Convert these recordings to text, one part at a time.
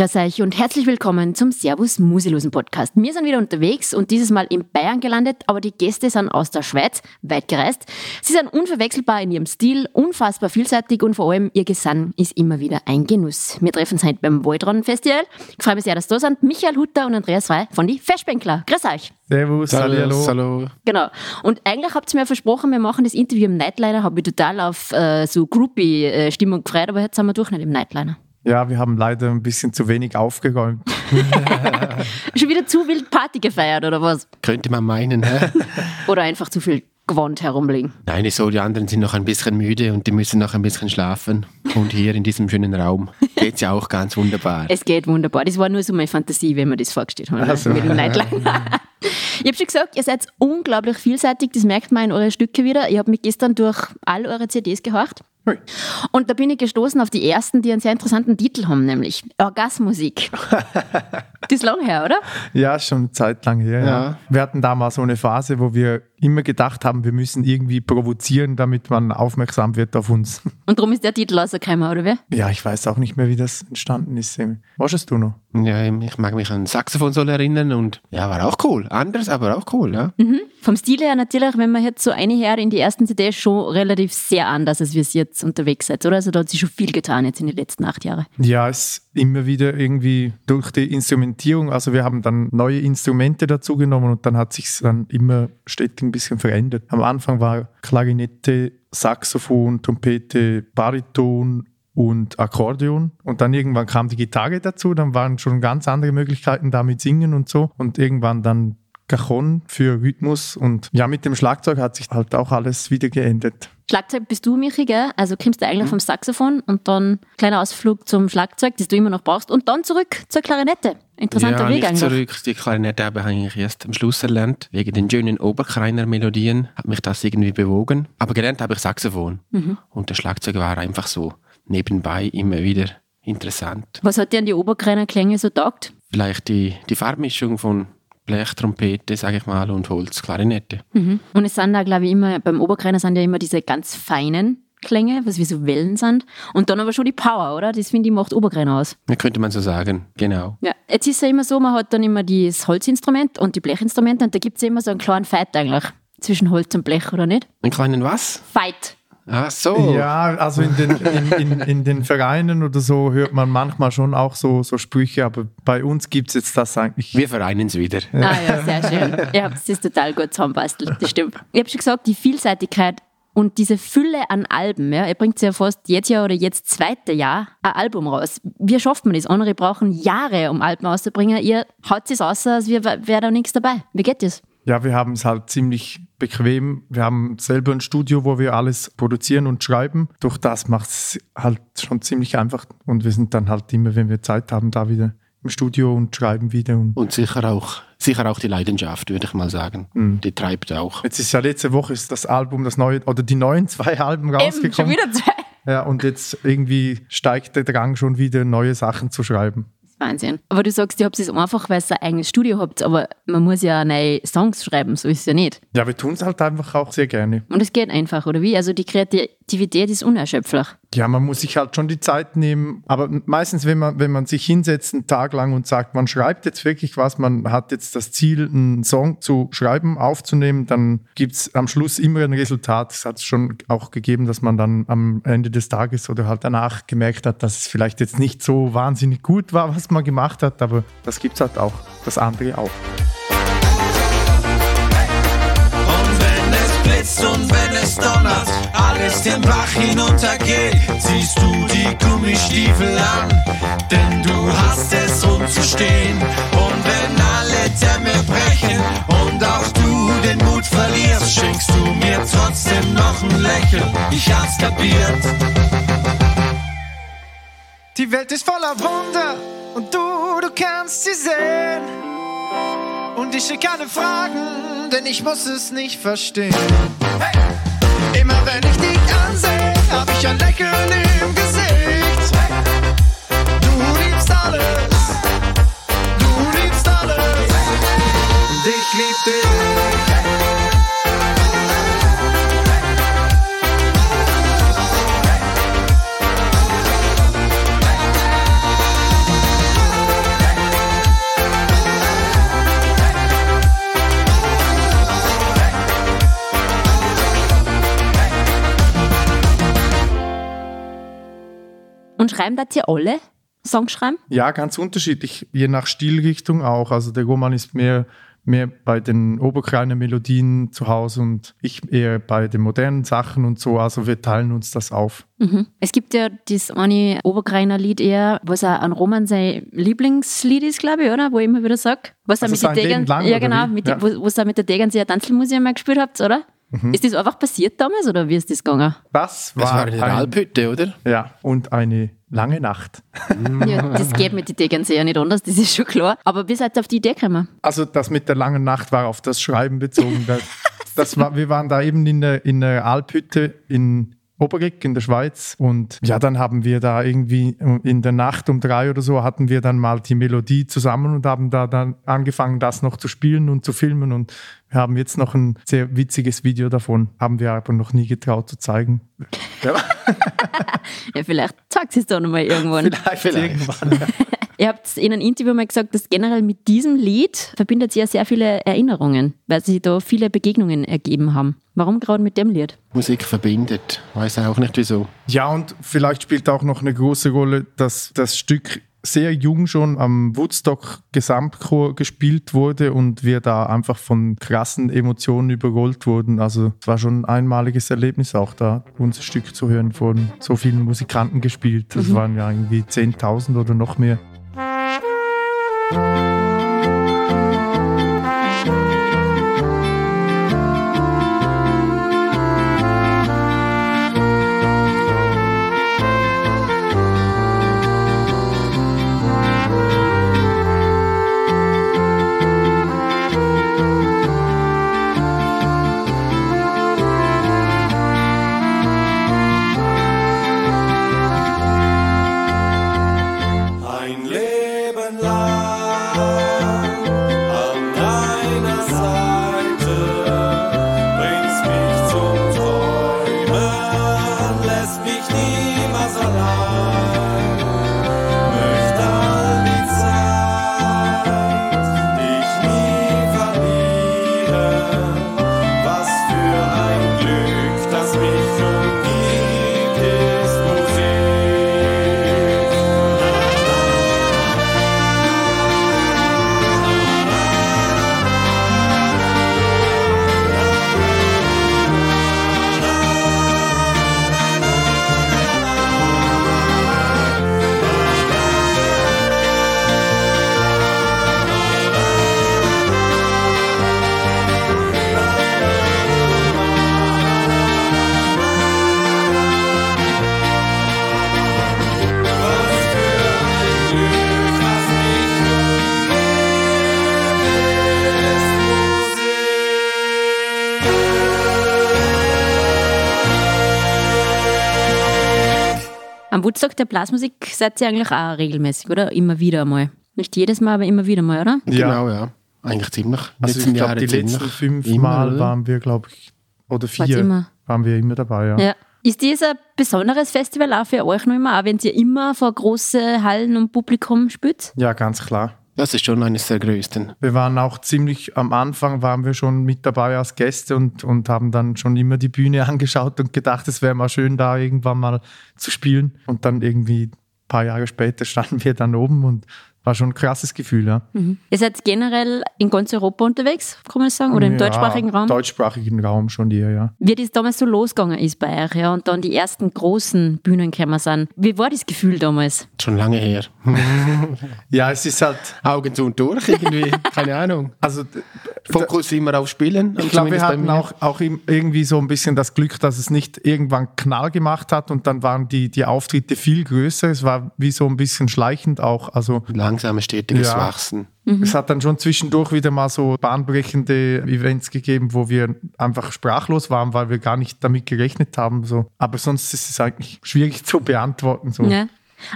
Grüß euch und herzlich willkommen zum Servus Musilosen Podcast. Wir sind wieder unterwegs und dieses Mal in Bayern gelandet, aber die Gäste sind aus der Schweiz, weit gereist. Sie sind unverwechselbar in ihrem Stil, unfassbar vielseitig und vor allem ihr Gesang ist immer wieder ein Genuss. Wir treffen uns heute beim Waldron Festival. Ich freue mich sehr, dass da sind. Michael Hutter und Andreas Frey von die Festbänkler. Grüß euch. Servus, hallo. hallo. Genau. Und eigentlich habt ihr mir versprochen, wir machen das Interview im Nightliner. Habe ich total auf äh, so Groupie-Stimmung gefreut, aber jetzt sind wir durch nicht im Nightliner. Ja, wir haben leider ein bisschen zu wenig aufgeräumt. Schon wieder zu wild Party gefeiert, oder was? Könnte man meinen, hä? oder einfach zu viel Gewand herumliegen. Nein, so, die anderen sind noch ein bisschen müde und die müssen noch ein bisschen schlafen. Und hier in diesem schönen Raum geht es ja auch ganz wunderbar. Es geht wunderbar. Das war nur so meine Fantasie, wenn wir das vorgestellt haben. Also. Mit dem Nightliner. Ich habe schon gesagt, ihr seid unglaublich vielseitig, das merkt man in eure Stücke wieder. Ich habe mich gestern durch all eure CDs gehorcht. Und da bin ich gestoßen auf die ersten, die einen sehr interessanten Titel haben, nämlich Orgasmusik. das ist lang her, oder? Ja, schon eine Zeit lang her. Ja. Ja. Wir hatten damals so eine Phase, wo wir immer gedacht haben, wir müssen irgendwie provozieren, damit man aufmerksam wird auf uns. Und darum ist der Titel rausgekommen, oder wie? Ja, ich weiß auch nicht mehr, wie das entstanden ist. Was du noch? Ja, ich mag mich an Saxophon soll erinnern und ja, war auch cool. Anders, aber auch cool, ja. Mhm. Vom Stil her natürlich, wenn man jetzt so eine her in die ersten CD schon relativ sehr anders, als wir es jetzt unterwegs seid, oder? Also da hat sich schon viel getan jetzt in den letzten acht Jahren. Ja, es immer wieder irgendwie durch die Instrumentierung, also wir haben dann neue Instrumente dazu genommen und dann hat sich dann immer stetig ein bisschen verändert. Am Anfang war Klarinette, Saxophon, Trompete, Bariton und Akkordeon. Und dann irgendwann kam die Gitarre dazu, dann waren schon ganz andere Möglichkeiten damit singen und so. Und irgendwann dann Cajon für Rhythmus und ja, mit dem Schlagzeug hat sich halt auch alles wieder geändert. Schlagzeug bist du, Michi, gell? Also kommst du eigentlich mhm. vom Saxophon und dann kleiner Ausflug zum Schlagzeug, das du immer noch brauchst und dann zurück zur Klarinette. Interessanter ja, Weg eigentlich. zurück. Die Klarinette habe ich eigentlich erst am Schluss erlernt. Wegen den schönen Oberkreiner Melodien hat mich das irgendwie bewogen. Aber gelernt habe ich Saxophon. Mhm. Und der Schlagzeug war einfach so nebenbei immer wieder interessant. Was hat dir an die Oberkreiner Klänge so taugt? Vielleicht die, die Farbmischung von Blechtrompete, sage ich mal, und Holzklarinette. Mhm. Und es sind da, glaube ich, immer, beim Oberkreiner sind ja immer diese ganz feinen Klänge, was wie so Wellen sind. Und dann aber schon die Power, oder? Das finde ich macht Oberkreiner aus. Ja, könnte man so sagen, genau. Ja, jetzt ist es ja immer so, man hat dann immer das Holzinstrument und die Blechinstrumente und da gibt es ja immer so einen kleinen Fight eigentlich zwischen Holz und Blech, oder nicht? Einen kleinen was? Fight. Ach so. Ja, also in den, in, in, in, den Vereinen oder so hört man manchmal schon auch so, so Sprüche, aber bei uns gibt es jetzt das eigentlich. Wir vereinen es wieder. Ah ja, sehr schön. Ja, es ist total gut zusammenbastelt, das stimmt. Ich habe schon gesagt, die Vielseitigkeit und diese Fülle an Alben, ja, ihr bringt ja fast jetzt Jahr oder jetzt zweite Jahr ein Album raus. Wie schafft man das? Andere brauchen Jahre, um Alben auszubringen. Ihr haut es aus, als wäre da nichts dabei. Wie geht das? Ja, wir haben es halt ziemlich bequem. Wir haben selber ein Studio, wo wir alles produzieren und schreiben. Durch das macht es halt schon ziemlich einfach. Und wir sind dann halt immer, wenn wir Zeit haben, da wieder im Studio und schreiben wieder. Und, und sicher auch sicher auch die Leidenschaft, würde ich mal sagen. Mhm. Die treibt auch. Jetzt ist ja letzte Woche ist das Album, das neue, oder die neuen zwei Alben rausgekommen. Eben, schon wieder zwei. Ja, und jetzt irgendwie steigt der Drang schon wieder, neue Sachen zu schreiben. Wahnsinn. Aber du sagst, ihr habt es einfach, weil ihr ein eigenes Studio habt, aber man muss ja neue Songs schreiben, so ist es ja nicht. Ja, wir tun es halt einfach auch sehr gerne. Und es geht einfach, oder wie? Also die Kreativität ist unerschöpflich. Ja, man muss sich halt schon die Zeit nehmen, aber meistens, wenn man, wenn man sich hinsetzt einen Tag lang und sagt, man schreibt jetzt wirklich was, man hat jetzt das Ziel, einen Song zu schreiben, aufzunehmen, dann gibt es am Schluss immer ein Resultat. Es hat schon auch gegeben, dass man dann am Ende des Tages oder halt danach gemerkt hat, dass es vielleicht jetzt nicht so wahnsinnig gut war, was man gemacht hat, aber das gibt es halt auch, das andere auch. blitzt und wenn es donnert, alles den Bach hinuntergeht, ziehst du die Gummistiefel an, denn du hast es umzustehen. Und wenn alle Dämme brechen und auch du den Mut verlierst, schenkst du mir trotzdem noch ein Lächeln. Ich hab's kapiert. Die Welt ist voller Wunder und du, du kannst sie sehen. Und ich schicke keine Fragen, denn ich muss es nicht verstehen. Hey! Immer wenn ich dich ansehe, hab ich ein Lächeln im Gesicht. Du liebst alles, du liebst alles. Und ich lieb dich. Schreiben das ihr alle? Songs schreiben? Ja, ganz unterschiedlich, je nach Stilrichtung auch. Also der Roman ist mehr, mehr bei den oberkleinen Melodien zu Hause und ich eher bei den modernen Sachen und so. Also wir teilen uns das auf. Mhm. Es gibt ja das eine Oberkreiner Lied eher, was auch an Roman sein Lieblingslied ist, glaube ich, oder? Wo ich immer wieder sage. Was Also er mit Leben Degen, lang, ja genau, mit Ja. Den, wo, was er mit der Degernseer Tanzelmusik mal gespielt habt, oder? Mhm. Ist das einfach passiert damals oder wie ist das gegangen? Das war, Das war in der ein, Alphütte, oder? ja, und eine lange Nacht. Ja, das geht mit den Degernseer nicht anders, das ist schon klar. Aber wie seid ihr auf die Idee gekommen? Also das mit der langen Nacht war auf das Schreiben bezogen. Das, das war, wir waren da eben in der, in der Alphütte in Obergeg in der Schweiz und ja, dann haben wir da irgendwie in der Nacht um drei oder so hatten wir dann mal die Melodie zusammen und haben da dann angefangen, das noch zu spielen und zu filmen und wir haben jetzt noch ein sehr witziges Video davon, haben wir aber noch nie getraut zu zeigen. Ja, Ja, vielleicht zeigt es da nochmal irgendwann. Vielleicht. Ihr habt in einem Interview mal gesagt, dass generell mit diesem Lied verbindet ihr sehr viele Erinnerungen, weil sich da viele Begegnungen ergeben haben. Warum gerade mit dem Lied? Musik verbindet. Weiß auch nicht wieso. Ja, und vielleicht spielt auch noch eine große Rolle, dass das Stück sehr jung schon am Woodstock Gesamtchor gespielt wurde und wir da einfach von krassen Emotionen überrollt wurden. Also es war schon ein einmaliges Erlebnis auch da, unser Stück zu hören von so vielen Musikanten gespielt. Das waren ja irgendwie 10.000 oder noch mehr. Woodstock der Blasmusik seid ihr eigentlich auch regelmäßig, oder? Immer wieder mal. Nicht jedes Mal, aber immer wieder mal, oder? Ja. Genau, ja. Eigentlich ziemlich. Also ich glaube, die ziemlich. letzten fünf Immer, Mal oder? waren wir, glaube ich, oder vier immer? waren wir immer dabei, ja. Ja. Ist dies ein besonderes Festival auch für euch noch immer, auch wenn ihr immer vor große Hallen und Publikum spielt? Ja, ganz klar. Das ist schon eines der größten. Wir waren auch ziemlich am Anfang, waren wir schon mit dabei als Gäste und, und haben dann schon immer die Bühne angeschaut und gedacht, es wäre mal schön, da irgendwann mal zu spielen. Und dann irgendwie ein paar Jahre später standen wir dann oben und war schon ein krasses Gefühl, ja. Ihr seid generell in ganz Europa unterwegs, kann man sagen, oder im ja, deutschsprachigen Raum? deutschsprachigen Raum schon eher, ja. Wie das damals so losgegangen ist bei euch, ja, und dann die ersten großen Bühnen gekommen sind. Wie war das Gefühl damals? Schon lange her. Ja, es ist halt, Augen zu und durch irgendwie. Keine Ahnung. also Fokus immer auf Spielen. Ich glaube, wir hatten auch, auch irgendwie so ein bisschen das Glück, dass es nicht irgendwann Knall gemacht hat und dann waren die, die Auftritte viel größer. Es war wie so ein bisschen schleichend auch. Also Langsame, stetiges Ja. Wachsen. es hat dann schon zwischendurch wieder mal so bahnbrechende Events gegeben, wo wir einfach sprachlos waren, weil wir gar nicht damit gerechnet haben. So. Aber sonst ist es eigentlich schwierig zu beantworten. So. Ja.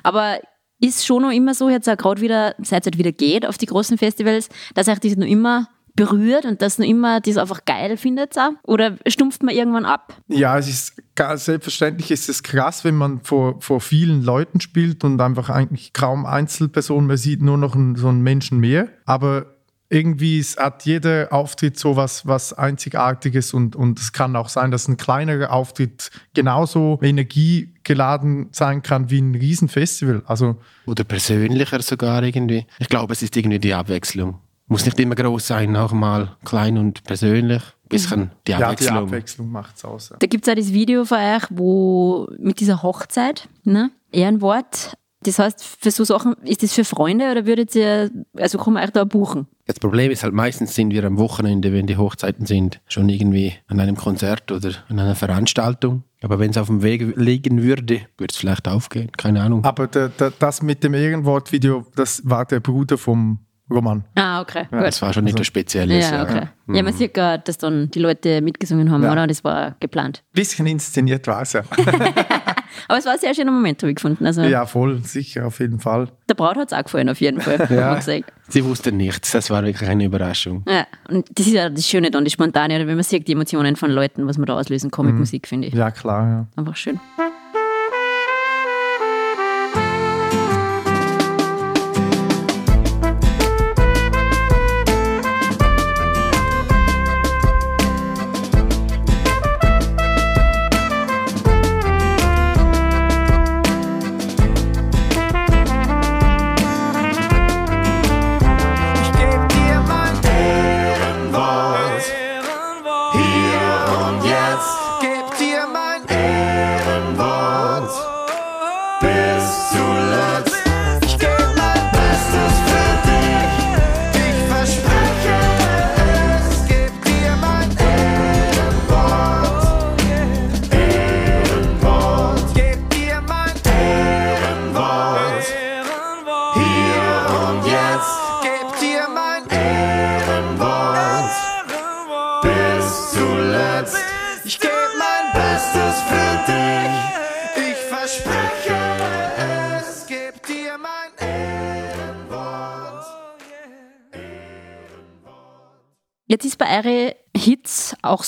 Aber ist schon noch immer so, jetzt auch gerade wieder, seit es halt wieder geht auf die großen Festivals, dass euch das noch immer berührt und dass noch immer das einfach geil findet? Auch? Oder stumpft man irgendwann ab? Ja, es ist selbstverständlich ist es krass, wenn man vor, vor vielen Leuten spielt und einfach eigentlich kaum Einzelpersonen mehr sieht, nur noch einen, so einen Menschen mehr. Aber irgendwie ist, hat jeder Auftritt so was, was Einzigartiges und, und es kann auch sein, dass ein kleinerer Auftritt genauso energiegeladen sein kann wie ein Riesenfestival. Also Oder persönlicher sogar irgendwie. Ich glaube, es ist irgendwie die Abwechslung. Muss nicht immer groß sein, auch mal klein und persönlich. Ein bisschen die ja, die Abwechslung. Abwechslung macht es aus. Ja. Da gibt es auch das Video von euch, wo mit dieser Hochzeit, ne? Ehrenwort. Das heißt, für so Sachen, ist das für Freunde oder würdet ihr, also kann man euch da buchen? Das Problem ist halt, meistens sind wir am Wochenende, wenn die Hochzeiten sind, schon irgendwie an einem Konzert oder an einer Veranstaltung. Aber wenn es auf dem Weg liegen würde, würde es vielleicht aufgehen. Keine Ahnung. Aber der, der, das mit dem Ehrenwortvideo, das war der Bruder vom Roman. Ah, okay, gut. Das war schon nicht Also- das Spezielles. Ja, okay. Ja, man sieht gerade, dass dann die Leute mitgesungen haben, Ja. oder? Das war geplant. Bisschen inszeniert war es ja. Aber es war ein sehr schöner Moment, habe ich gefunden. Also, ja, voll, sicher, auf jeden Fall. der Braut hat es auch gefallen, auf jeden Fall. Ja. Hat man gesagt. Sie wusste nichts. Das war wirklich eine Überraschung. Ja, und das ist ja das Schöne dann, das Spontane, wenn man sieht, die Emotionen von Leuten, was man da auslösen kann Mhm. mit Musik, finde ich. Ja, klar, ja. Einfach schön.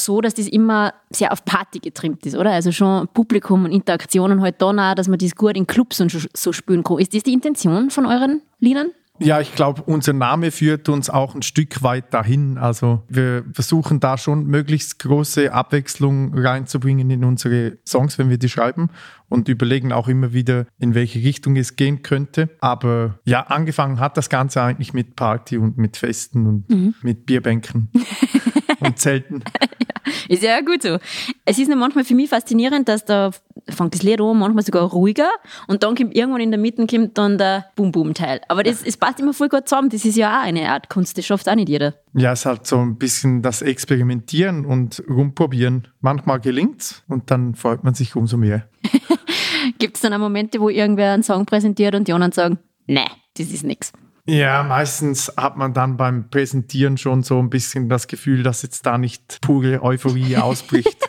So, dass das immer sehr auf Party getrimmt ist, oder? Also schon Publikum und Interaktionen halt dann auch, dass man das gut in Clubs und so- spielen kann. Ist das die Intention von euren Liedern? Ja, ich glaube, unser Name führt uns auch ein Stück weit dahin. Also wir versuchen da schon möglichst große Abwechslung reinzubringen in unsere Songs, wenn wir die schreiben und überlegen auch immer wieder, in welche Richtung es gehen könnte. Aber ja, angefangen hat das Ganze eigentlich mit Party und mit Festen und mit Bierbänken und Zelten. Ist ja gut so. Es ist manchmal für mich faszinierend, dass da fängt das Lied an, manchmal sogar ruhiger und dann kommt irgendwann in der Mitte kommt dann der Boom-Boom-Teil. Aber das, es passt immer voll gut zusammen. Das ist ja auch eine Art Kunst, das schafft auch nicht jeder. Ja, es ist halt so ein bisschen das Experimentieren und rumprobieren. Manchmal gelingt's und dann freut man sich umso mehr. Gibt es dann auch Momente, wo irgendwer einen Song präsentiert und die anderen sagen, nee, das ist nix. Ja, meistens hat man dann beim Präsentieren schon so ein bisschen das Gefühl, dass jetzt da nicht pure Euphorie ausbricht.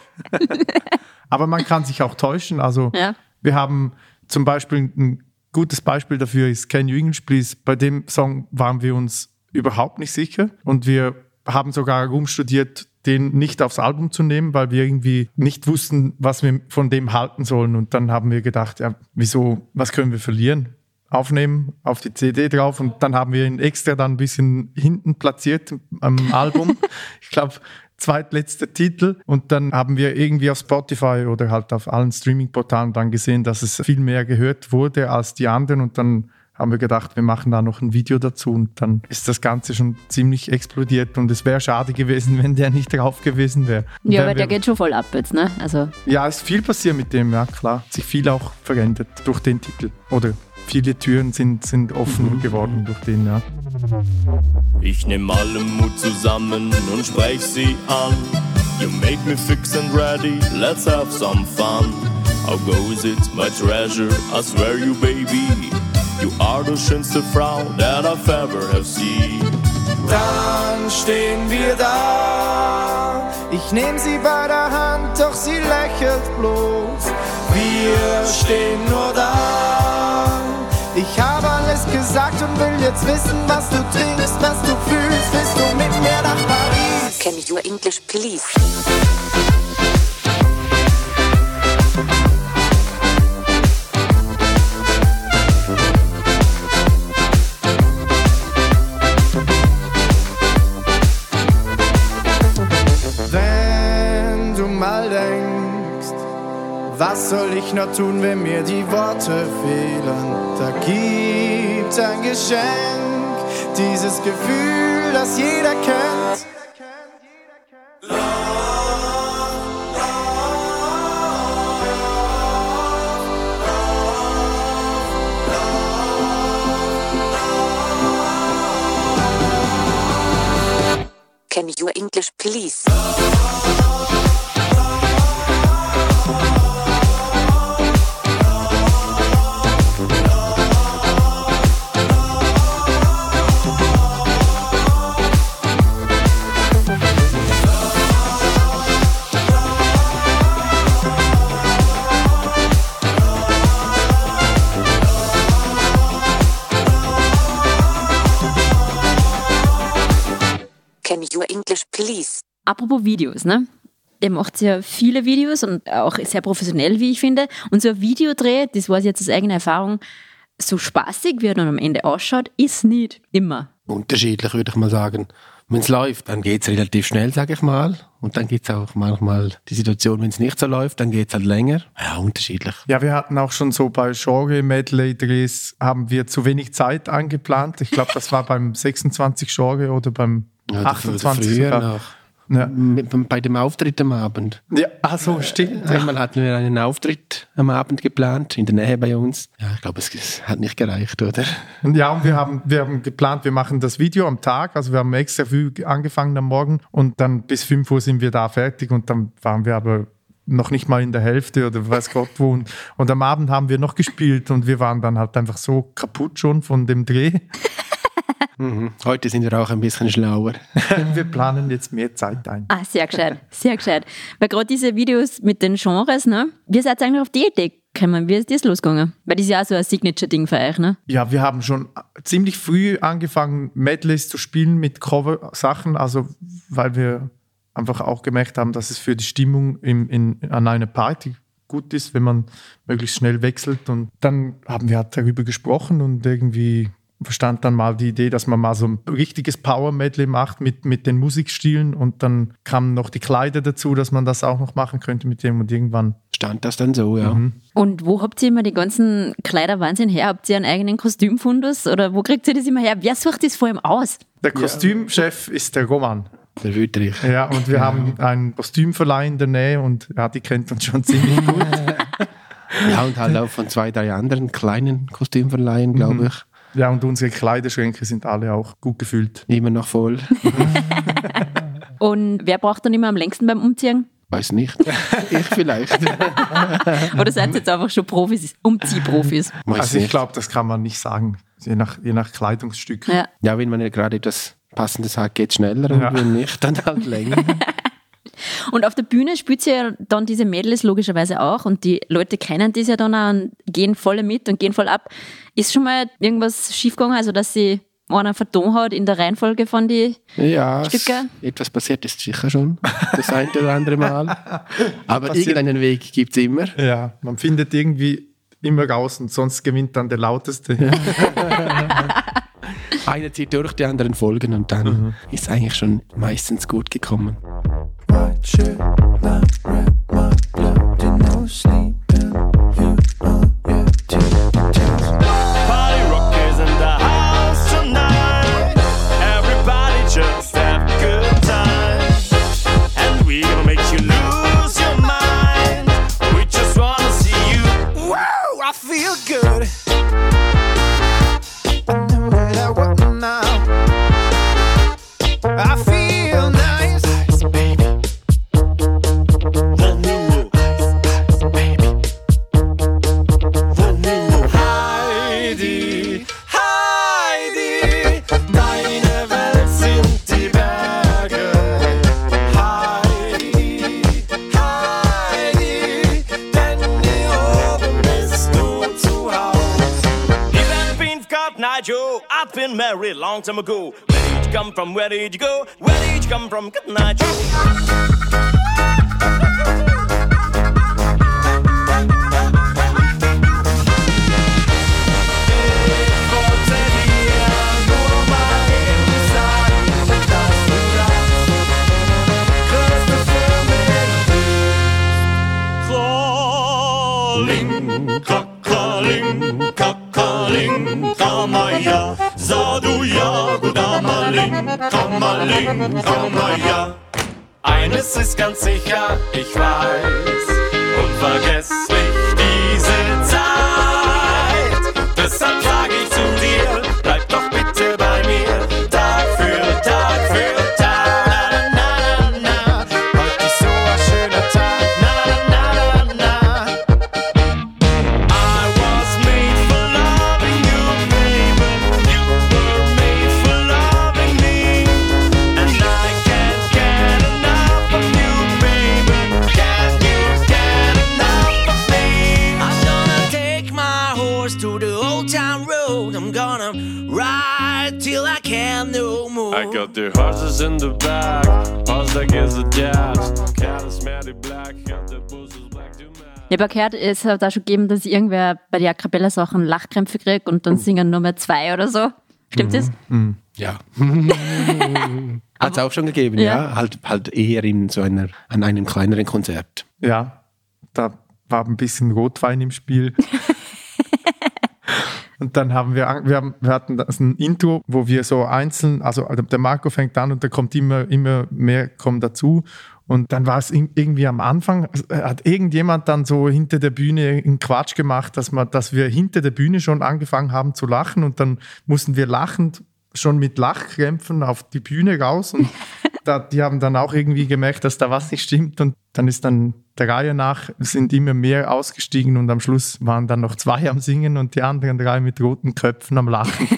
Aber man kann sich auch täuschen. Also Ja. wir haben zum Beispiel ein gutes Beispiel dafür ist Can You English Please. Bei dem Song waren wir uns überhaupt nicht sicher und wir haben sogar rumstudiert, den nicht aufs Album zu nehmen, weil wir irgendwie nicht wussten, was wir von dem halten sollen. Und dann haben wir gedacht, ja, wieso, was können wir verlieren? Aufnehmen, auf die CD drauf und dann haben wir ihn extra dann ein bisschen hinten platziert am Album. ich glaube, zweitletzter Titel. Und dann haben wir irgendwie auf Spotify oder halt auf allen Streaming-Portalen dann gesehen, dass es viel mehr gehört wurde als die anderen und dann haben wir gedacht, wir machen da noch ein Video dazu und dann ist das Ganze schon ziemlich explodiert und es wäre schade gewesen, wenn der nicht drauf gewesen wäre. Ja, aber der geht schon voll ab jetzt, ne? Also, ja, es ist viel passiert mit dem, ja klar. Hat sich viel auch verändert durch den Titel. Oder viele Türen sind, sind offen geworden durch den, ja. Ich nehm alle Mut zusammen und sprech sie an. You make me fix and ready, let's have some fun. How goes it, my treasure? I swear you, baby. You are the schönste Frau that I've ever have seen. Dann stehen wir da. Ich nehm sie bei der Hand, doch sie lächelt bloß. Wir stehen nur da. Ich habe alles gesagt und will jetzt wissen, was du trinkst, was du fühlst. Willst du mit mir nach Paris? Can you English, please? Was soll ich noch tun, wenn mir die Worte fehlen? Da gibt's ein Geschenk, dieses Gefühl, das jeder kennt. Can you English please? Apropos Videos, ne? Ihr macht ja viele Videos und auch sehr professionell, wie ich finde. Und so ein Videodreh, das weiß ich jetzt aus eigener Erfahrung, so spaßig, wie er dann am Ende ausschaut, ist nicht immer. Unterschiedlich, würde ich mal sagen. Wenn es läuft, dann geht es relativ schnell, sage ich mal. Und dann gibt es auch manchmal die Situation, wenn es nicht so läuft, dann geht es halt länger. Ja, unterschiedlich. Ja, wir hatten auch schon so bei Genre-Medley-Drehs haben wir zu wenig Zeit eingeplant. Ich glaube, das war beim 26 Genre oder beim Ja, 28 früher noch. Ja. Mit- Bei dem Auftritt am Abend. Ja, ach so, stimmt. Einmal hatten wir einen Auftritt am Abend geplant, in der Nähe bei uns. Ja, ich glaube, es, es hat nicht gereicht, oder? Ja, und wir haben, wir haben geplant, wir machen das Video am Tag. Also wir haben extra früh angefangen am Morgen und dann bis 5 Uhr sind wir da fertig und dann waren wir aber noch nicht mal in der Hälfte oder weiß Gott wo. Und, und am Abend haben wir noch gespielt und wir waren dann halt einfach so kaputt schon von dem Dreh. Mhm. Heute sind wir auch ein bisschen schlauer. Wir planen jetzt mehr Zeit ein. Ah, sehr gescheit, sehr gescheit. Weil gerade diese Videos mit den Genres, ne? Wie seid ihr eigentlich auf die Idee gekommen? Wie ist das losgegangen? Weil das ist ja auch so ein Signature-Ding für euch, ne? Ja, wir haben schon ziemlich früh angefangen, Medleys zu spielen mit Cover-Sachen, also weil wir einfach auch gemerkt haben, dass es für die Stimmung im, in, an einer Party gut ist, wenn man möglichst schnell wechselt. Und dann haben wir halt darüber gesprochen und irgendwie verstand dann mal die Idee, dass man mal so ein richtiges Power-Medley macht mit, mit den Musikstilen und dann kamen noch die Kleider dazu, dass man das auch noch machen könnte mit dem und irgendwann Stand das dann so, ja. Und wo habt ihr immer die ganzen Kleiderwahnsinn her? Habt ihr einen eigenen Kostümfundus oder wo kriegt ihr das immer her? Wer sucht das vor allem aus? der Kostümchef ist der Roman. Der Wüterich. Ja, und wir haben einen Kostümverleih in der Nähe und ja, die kennt uns schon ziemlich gut. Ja, und halt auch von zwei, drei anderen kleinen Kostümverleihen, glaube ich. Ja, und unsere Kleiderschränke sind alle auch gut gefüllt. Immer noch voll. Und wer braucht dann immer am längsten beim Umziehen? Weiß nicht. ich vielleicht. Oder seid ihr jetzt einfach schon Profis, Umziehprofis? Weiß Also ich nicht. glaube, das kann man nicht sagen, je nach, je nach Kleidungsstück. Ja. Ja, wenn man ja gerade etwas Passendes hat, geht schneller und Ja. wenn nicht, dann halt länger. Und auf der Bühne spielt sie ja dann diese Medleys logischerweise auch und die Leute kennen das ja dann auch und gehen voll mit und gehen voll ab. Ist schon mal irgendwas schiefgegangen, also dass sie einer verton hat in der Reihenfolge von die Ja, Stücke? etwas passiert ist sicher schon. Das ein oder andere Mal. Aber Passiert- irgendeinen Weg gibt es immer. Ja, man findet irgendwie immer raus und sonst gewinnt dann der Lauteste. Einer zieht durch, die anderen folgen und dann ist es eigentlich schon meistens gut gekommen. shit, not rap. Long time ago. Where did you come from? Where did you go? Where did you come from? Good night. Kommaling, Kommaling, Komma ja. Eines ist ganz sicher, ich weiß, unvergesslich diese the horses in the back, like is a dad. Cat is matty black, got the is black to match. Ich habe gehört, es hat auch schon gegeben, dass irgendwer bei den A Cappella-Sachen Lachkrämpfe kriegt und dann singen nur mehr zwei oder so. Stimmt das? Ja. Hat es auch schon gegeben, Ja. ja. Halt, halt eher in so einer, an einem kleineren Konzert. Ja, da war ein bisschen Rotwein im Spiel. Und dann haben wir, wir, haben, wir hatten das ein Intro, wo wir so einzeln, also der Marco fängt an und da kommt immer, immer mehr kommen dazu. Und dann war es irgendwie am Anfang, äh, hat irgendjemand dann so hinter der Bühne einen Quatsch gemacht, dass, man, dass wir hinter der Bühne schon angefangen haben zu lachen und dann mussten wir lachend schon mit Lachkrämpfen auf die Bühne raus und da, die haben dann auch irgendwie gemerkt, dass da was nicht stimmt und dann ist dann der Reihe nach sind immer mehr ausgestiegen und am Schluss waren dann noch zwei am Singen und die anderen drei mit roten Köpfen am Lachen.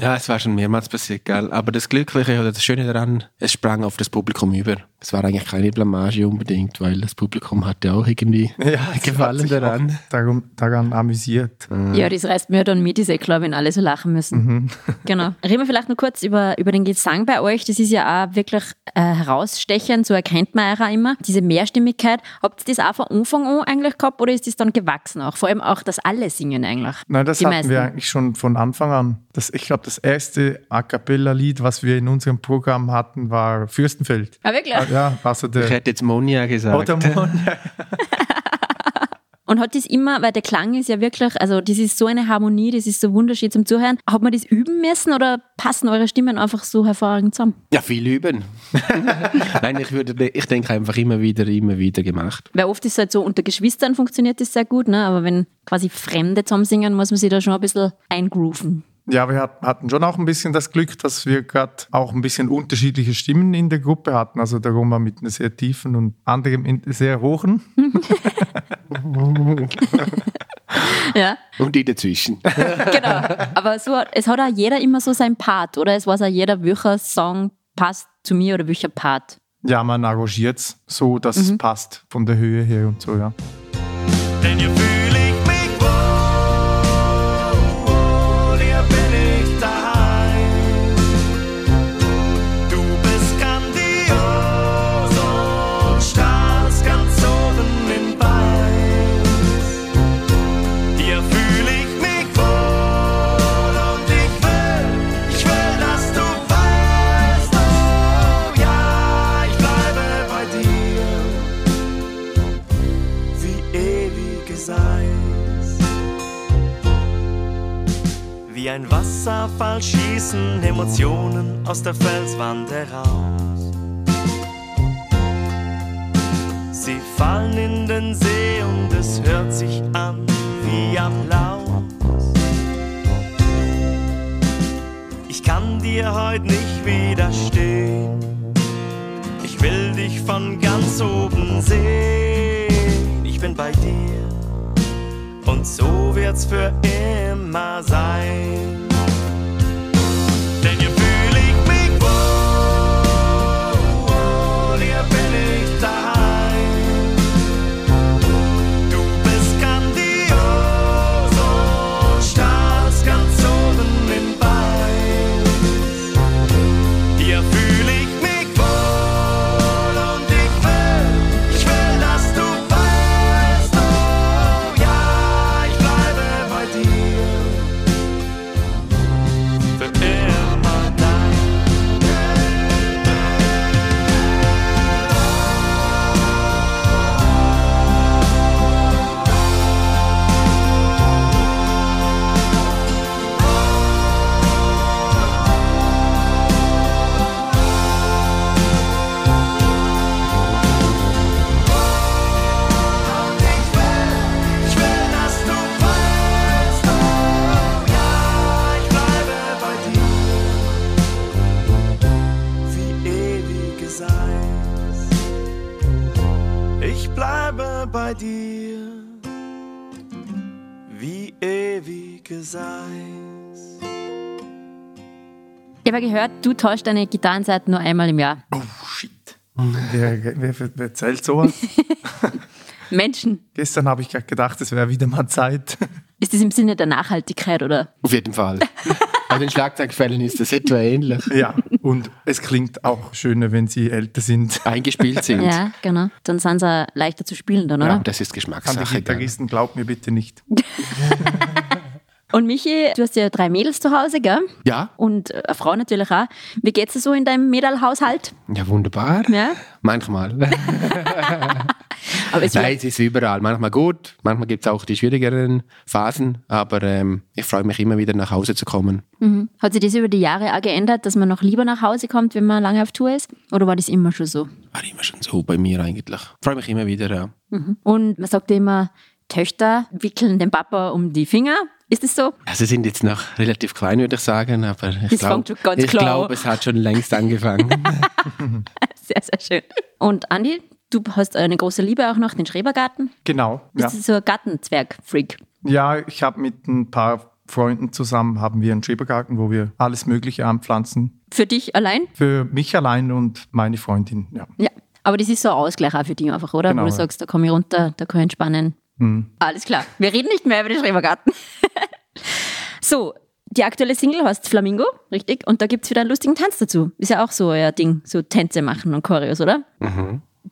Ja, es war schon mehrmals passiert, gell? Aber das Glückliche oder das Schöne daran, es sprang auf das Publikum über. Es war eigentlich keine Blamage unbedingt, weil das Publikum hatte auch irgendwie es Gefallen hat sich daran. auch Darum, daran amüsiert. Ja, das reißt mir dann mit, ist eh klar, wenn alle so lachen müssen. Genau. Reden wir vielleicht noch kurz über, über den Gesang bei euch. Das ist ja auch wirklich äh, herausstechend, so erkennt man auch immer. Diese Mehrstimmigkeit. Habt ihr das auch von Anfang an eigentlich gehabt oder ist das dann gewachsen auch? Vor allem auch, dass alle singen eigentlich. Nein, das Die hatten meisten. wir eigentlich schon von Anfang an. Das, ich glaube, das erste A Cappella-Lied, was wir in unserem Programm hatten, war Fürstenfeld. Ah, wirklich? Ja, also Ich der hätte jetzt Monia gesagt. Oder Mon- Und hat das immer, weil der Klang ist ja wirklich, also das ist so eine Harmonie, das ist so wunderschön zum Zuhören. Hat man das üben müssen oder passen eure Stimmen einfach so hervorragend zusammen? Ja, viel üben. Nein, ich würde, ich denke einfach immer wieder, immer wieder gemacht. Weil oft ist es halt so, unter Geschwistern funktioniert das sehr gut, ne? aber wenn quasi Fremde zusammen singen, muss man sich da schon ein bisschen eingrooven. Ja, wir hat- hatten schon auch ein bisschen das Glück, dass wir gerade auch ein bisschen unterschiedliche Stimmen in der Gruppe hatten. Also der Roma mit einer sehr tiefen und anderem sehr hohen. Ja, Und die dazwischen. genau. Aber so, es hat auch jeder immer so sein Part, oder? Es weiß auch jeder, welcher Song passt zu mir oder welcher Part. Ja, man arrangiert es so, dass es passt von der Höhe her und so, ja. Wie ein Wasserfall schießen Emotionen aus der Felswand heraus. Sie fallen in den See und es hört sich an wie Applaus. Ich kann dir heute nicht widerstehen. Ich will dich von ganz oben sehen. Ich bin bei dir und so wird's für immer sein. Ich habe gehört, du tauschst deine Gitarrenseiten nur einmal im Jahr. Oh, shit. Wer, wer, wer erzählt sowas? Menschen, Gestern habe ich gerade gedacht, es wäre wieder mal Zeit. ist das im Sinne der Nachhaltigkeit oder? Auf jeden Fall. Bei den Schlagzeugfällen ist das etwa ähnlich. ja, und es klingt auch schöner, wenn sie älter sind. Eingespielt sind. Ja, genau. Dann sind sie leichter zu spielen dann, oder? Ja, das ist An die Geschmackssache. Gitarristen, glaubt mir bitte nicht. Und Michi, du hast ja drei Mädels zu Hause, gell? Ja, Und äh, eine Frau natürlich auch. Wie geht's dir so in deinem Mädelhaushalt? ja, wunderbar. Ja? Manchmal. Aber es Nein, es ist überall. Manchmal gut, manchmal gibt es auch die schwierigeren Phasen, aber ähm, ich freue mich immer wieder nach Hause zu kommen. mhm. Hat sich das über die Jahre auch geändert, dass man noch lieber nach Hause kommt, wenn man lange auf Tour ist? Oder war das immer schon so? War immer schon so bei mir eigentlich. Freue mich immer wieder, ja. Und man sagt immer, Töchter wickeln den Papa um die Finger. Ist das so? Also sind jetzt noch relativ klein, würde ich sagen, aber ich glaube, glaub, es hat schon längst angefangen. Sehr, sehr schön. Und Andi, du hast eine große Liebe auch noch, den Schrebergarten. Genau. Ja, Bist du so ein Gartenzwerg-Freak? ja ich habe mit ein paar Freunden zusammen haben wir einen Schrebergarten, wo wir alles Mögliche anpflanzen. Für dich allein? Für mich allein und meine Freundin. Ja. Ja. Aber das ist so ein Ausgleich auch für dich einfach, oder? Genau, Wo du ja. sagst, da komme ich runter, da kann ich entspannen. Mhm. Alles klar. Wir reden nicht mehr über den Schrebergarten. so, die aktuelle Single heißt Flamingo, richtig? Und da gibt es wieder einen lustigen Tanz dazu. Ist ja auch so euer Ding, so Tänze machen und Choreos, oder?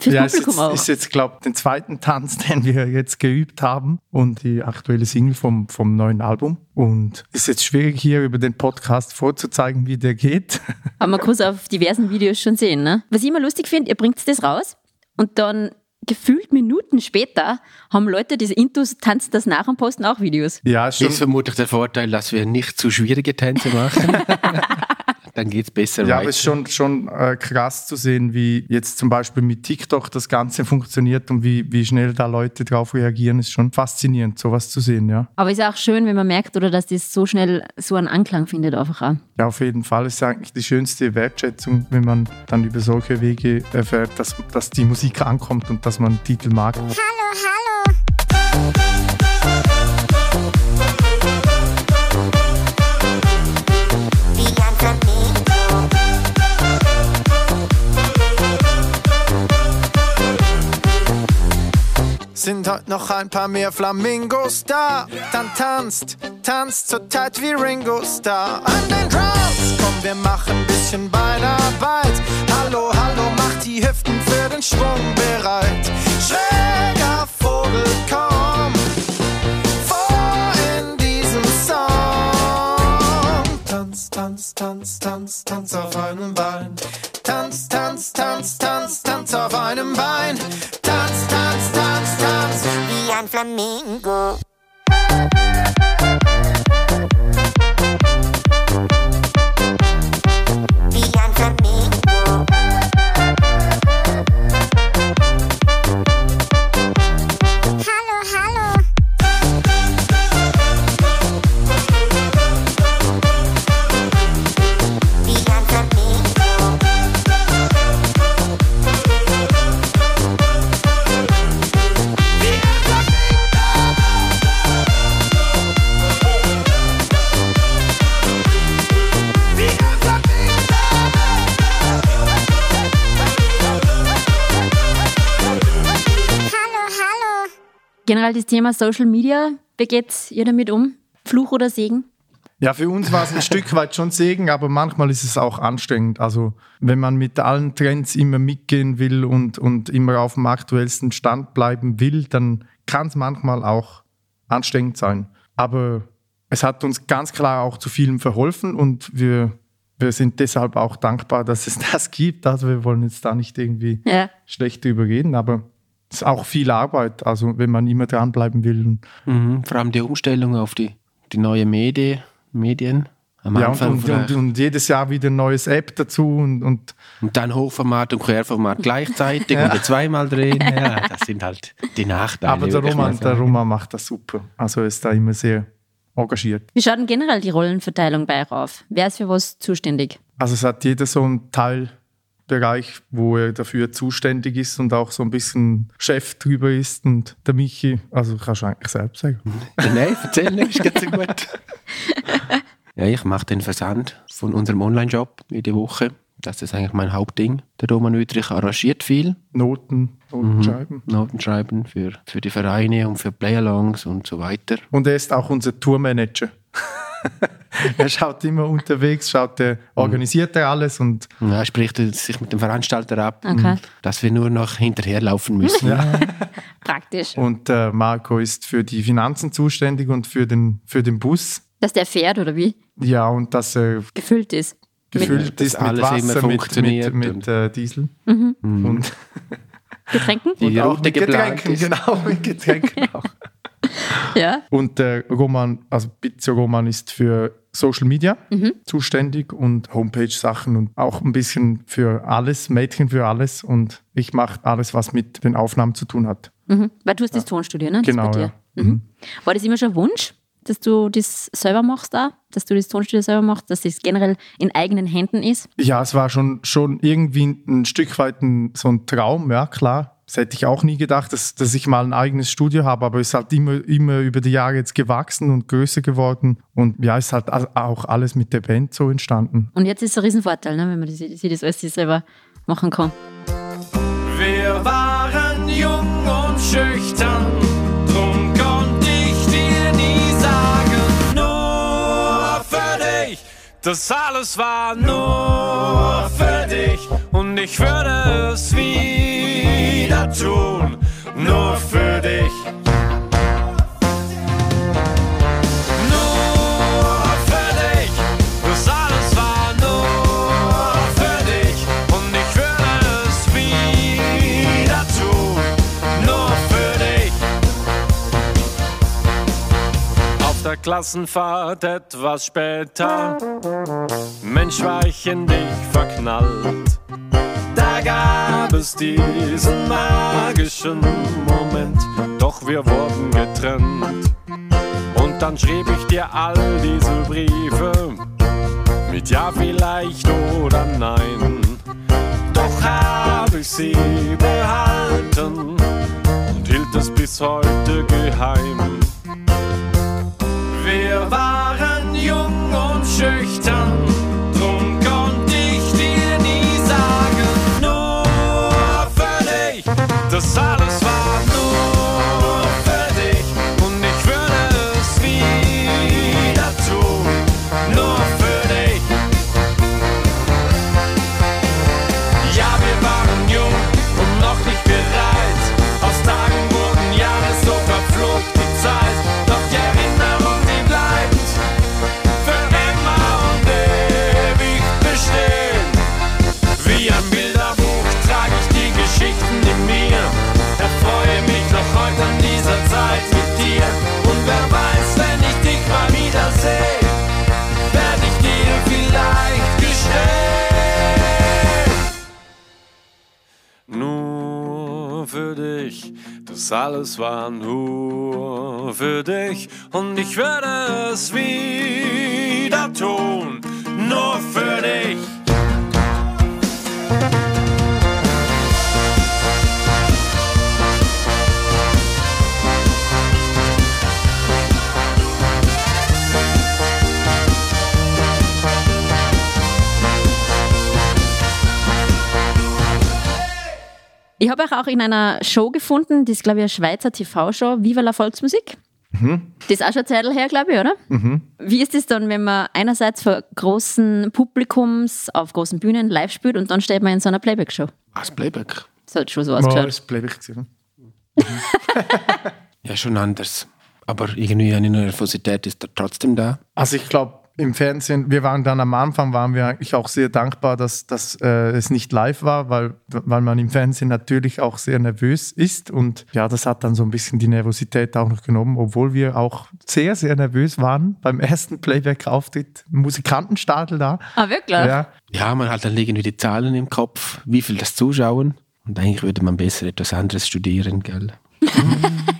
Fürs Ja, ist Publikum jetzt, auch. ist jetzt glaube ich, den zweiten Tanz, den wir jetzt geübt haben und die aktuelle Single vom, vom neuen Album. Und ist jetzt schwierig hier über den Podcast vorzuzeigen, wie der geht. Haben wir kurz auf diversen Videos schon sehen, ne? Was ich immer lustig finde, ihr bringt das raus und dann gefühlt Minuten später haben Leute diese Intus tanzt das nach und posten auch Videos. Ja, ist Das ist vermutlich der Vorteil, dass wir nicht zu schwierige Tänze machen. Dann geht es besser ja, aber weiter. es ist schon, schon äh, krass zu sehen, wie jetzt zum Beispiel mit TikTok das Ganze funktioniert und wie, wie schnell da Leute drauf reagieren, ist schon faszinierend, sowas zu sehen, ja. Aber ist auch schön, wenn man merkt, oder dass das so schnell so einen Anklang findet einfach auch. Ja, auf jeden Fall ist eigentlich die schönste Wertschätzung, wenn man dann über solche Wege erfährt, dass, dass die Musik ankommt und dass man einen Titel mag. Sind heute noch ein paar mehr Flamingos da? Dann tanzt, tanzt zur Zeit wie Ringo Starr. An den Drums, komm, wir machen bisschen Beinarbeit. Hallo, hallo, mach die Hüften für den Schwung bereit. Schräger Vogel, komm, vor in diesem Song. Tanz, tanz, tanz, tanz, tanz auf einem Bein. Tanz, tanz, tanz, tanz, tanz auf einem Bein. Tanz, tanz, tanz, tanz. Wie ein Flamingo. Generell das Thema Social Media, wie geht ihr damit um? Fluch oder Segen? Ja, für uns war es ein Stück weit schon Segen, aber manchmal ist es auch anstrengend. Also wenn man mit allen Trends immer mitgehen will und, und immer auf dem aktuellsten Stand bleiben will, dann kann es manchmal auch anstrengend sein. Aber es hat uns ganz klar auch zu vielem verholfen und wir, wir sind deshalb auch dankbar, dass es das gibt. Also wir wollen jetzt da nicht irgendwie Ja. schlecht drüber reden, aber ist auch viel Arbeit, also wenn man immer dranbleiben will. Mhm. Vor allem die Umstellung auf die, die neue Medi Medien. Am Ja, und, Anfang und, und, und jedes Jahr wieder ein neues App dazu und, und Und dann Hochformat und Querformat gleichzeitig und zweimal drehen. Ja, das sind halt die Nachteile. Aber der Roman, der. Roman macht das super. Also ist da immer sehr engagiert. Wie schaut denn generell die Rollenverteilung bei euch auf? Wer ist für was zuständig? Also es hat jeder so einen Teil, Bereich, wo er dafür zuständig ist und auch so ein bisschen Chef drüber ist. Und der Michi, also kannst du eigentlich selbst sagen. Nein, erzähl nicht, ist ganz so gut. ja, ich mache den Versand von unserem Online-Job jede Woche. Das ist eigentlich mein Hauptding. Der Roman Wüttrich arrangiert viel. Noten, Noten schreiben. Noten schreiben für, für die Vereine und für Playalongs und so weiter. Und er ist auch unser Tourmanager. er schaut immer unterwegs, schaut, er, organisiert er alles und Ja, er spricht sich mit dem Veranstalter ab, Okay. dass wir nur noch hinterherlaufen müssen. Praktisch. Und äh, Marco ist für die Finanzen zuständig und für den, für den Bus. Dass der fährt oder wie? Ja, und dass er Gefüllt ist. gefüllt dass ist mit alles Wasser, immer mit, funktioniert mit, mit äh, Diesel. Mhm. Und, Getränken? Die und auch mit Getränken, ist. genau, mit Getränken auch. Ja. Und der Roman, also Pizzo Roman ist für Social Media zuständig und Homepage-Sachen und auch ein bisschen für alles, Mädchen für alles. Und ich mache alles, was mit den Aufnahmen zu tun hat. Mhm. Weil du hast das Tonstudio, ne? Das Genau, bei dir. ja. Mhm. War das immer schon ein Wunsch, dass du das selber machst da? Dass du das Tonstudio selber machst, dass das generell in eigenen Händen ist? Ja, es war schon, schon irgendwie ein Stück weit ein, so ein Traum, ja klar. Das hätte ich auch nie gedacht, dass, dass ich mal ein eigenes Studio habe, aber es ist halt immer, immer über die Jahre jetzt gewachsen und größer geworden. Und ja, es ist halt auch alles mit der Band so entstanden. Und jetzt ist es ein Riesenvorteil, ne? wenn man das, sich das alles selber machen kann. Wir waren jung und schüchtern, drum konnte ich dir nie sagen, nur für dich. Das alles war nur für dich und ich würde es wieder wieder tun, nur für dich. Auf der Klassenfahrt etwas später, Mensch war ich in dich verknallt. Da gab es diesen magischen Moment, doch wir wurden getrennt. Und dann schrieb ich dir all diese Briefe mit Ja vielleicht oder Nein. Doch habe ich sie behalten und hielt es bis heute geheim. Wir waren jung und schüchtern, das alles für dich, das alles war nur für dich. Und ich würde es wieder tun, nur für dich. Ich habe euch auch in einer Show gefunden, das ist, glaube ich, eine Schweizer TV-Show, Viva la Volksmusik. Das ist auch schon Zeit her, glaube ich, oder? Wie ist es dann, wenn man einerseits vor großen Publikums auf großen Bühnen live spielt und dann steht man in so einer Playback-Show? Als Playback. Das hat schon so ausgeschaut. das bleibe ich gewesen. Ja, schon anders. Aber irgendwie eine Nervosität ist da trotzdem da. Also ich glaube, im Fernsehen, wir waren dann am Anfang, waren wir eigentlich auch sehr dankbar, dass, dass äh, es nicht live war, weil, weil man im Fernsehen natürlich auch sehr nervös ist. Und ja, das hat dann so ein bisschen die Nervosität auch noch genommen, obwohl wir auch sehr, sehr nervös waren beim ersten Playback-Auftritt. Musikantenstadel da. Ah, wirklich? Ja, Ja, man hat dann irgendwie die Zahlen im Kopf, wie viel das zuschauen. Und eigentlich würde man besser etwas anderes studieren, gell?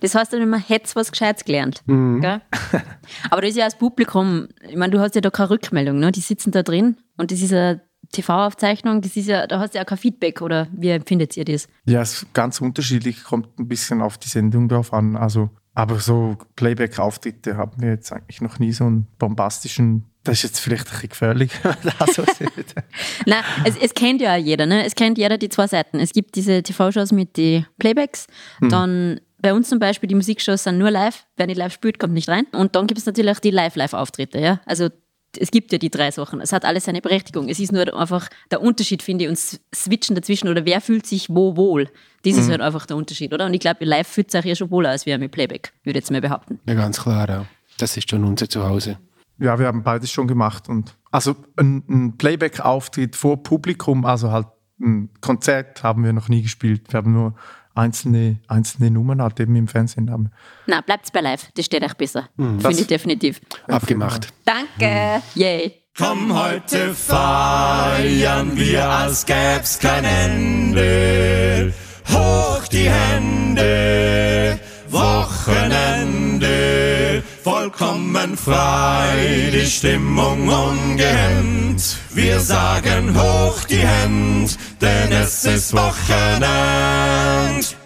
Das heißt dann immer, hätt's was Gescheites gelernt. Gell? Aber das ist ja das Publikum, ich meine, du hast ja da keine Rückmeldung, ne? die sitzen da drin und das ist ja TV-Aufzeichnung, das ist ja, da hast du ja kein Feedback oder wie empfindet ihr das? Ja, es ist ganz unterschiedlich, kommt ein bisschen auf die Sendung drauf an. Also, aber so Playback-Auftritte haben wir jetzt eigentlich noch nie so einen bombastischen. Das ist jetzt vielleicht ein bisschen gefährlich, wenn man das so sieht. Nein, es, es kennt ja auch jeder, ne? Es kennt jeder die zwei Seiten. Es gibt diese TV-Shows mit den Playbacks, dann bei uns zum Beispiel, die Musikshows sind nur live, wer nicht live spielt, kommt nicht rein. Und dann gibt es natürlich auch die Live-Live-Auftritte, ja. Also es gibt ja die drei Sachen. Es hat alles seine Berechtigung. Es ist nur einfach der Unterschied, finde ich, und Switchen dazwischen oder wer fühlt sich wo wohl. Das ist halt einfach der Unterschied, oder? Und ich glaube, live fühlt sich ja schon wohler als wir mit Playback, würde ich jetzt mal behaupten. Ja, ganz klar, ja. Das ist schon unser Zuhause. Ja, wir haben beides schon gemacht. Und also ein, ein Playback-Auftritt vor Publikum, also halt ein Konzert haben wir noch nie gespielt. Wir haben nur einzelne, einzelne Nummern halt eben im Fernsehen. Haben. Na, bleibt's bei live. Das steht euch besser. Finde ich definitiv. Abgemacht. Danke. Yay. Komm heute feiern wir, als gäb's kein Ende. Hoch die Hände, Wochenende, vollkommen frei, die Stimmung ungehemmt. Wir sagen hoch die Hände, denn es ist Wochenend.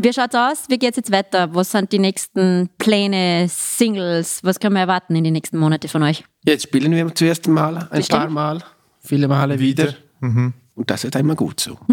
Wie schaut's aus? Wie geht's jetzt weiter? Was sind die nächsten Pläne, Singles? Was können wir erwarten in den nächsten Monaten von euch? Jetzt spielen wir zum ersten Mal, ein Bestimmt. paar Mal, viele Male wieder. Mhm. Und das ist immer gut so.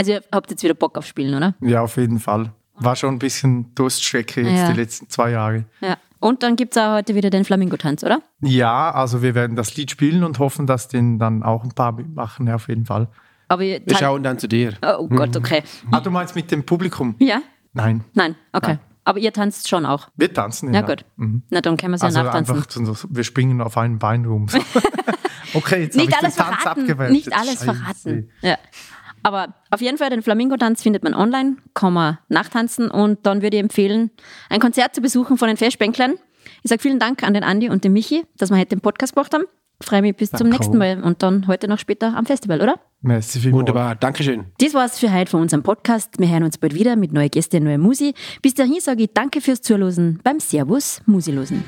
Also ihr habt jetzt wieder Bock auf Spielen, oder? Ja, auf jeden Fall. War schon ein bisschen Durststrecke jetzt Ja. die letzten zwei Jahre. Ja. Und dann gibt's auch heute wieder den Flamingo-Tanz, oder? Ja, also wir werden das Lied spielen und hoffen, dass den dann auch ein paar mitmachen, ja, auf jeden Fall. Aber Wir schauen dann zu dir. Oh Gott, okay. Ah, du meinst mit dem Publikum? Ja? Nein, Nein, okay. Nein. Aber ihr tanzt schon auch. wir tanzen. Ja, gut. Mhm. Na, dann können wir es Also ja nachtanzen. einfach, so- wir springen auf einen Bein rum. Okay, jetzt Nicht habe ich alles den Tanz verraten. abgewählt. Nicht alles Scheiße. verraten. Ja. Aber auf jeden Fall, den Flamingo-Tanz findet man online, kann man nachtanzen und dann würde ich empfehlen, ein Konzert zu besuchen von den Festbänklern. Ich sage vielen Dank an den Andi und den Michi, dass wir heute den Podcast gemacht haben. Freue mich bis zum Danke. nächsten Mal und dann heute noch später am Festival, oder? Merci vielmals. Wunderbar, Dankeschön. Das war's für heute von unserem Podcast. Wir hören uns bald wieder mit neuen Gästen, neue Musi. Bis dahin sage ich danke fürs Zuhören beim Servus Musilosen.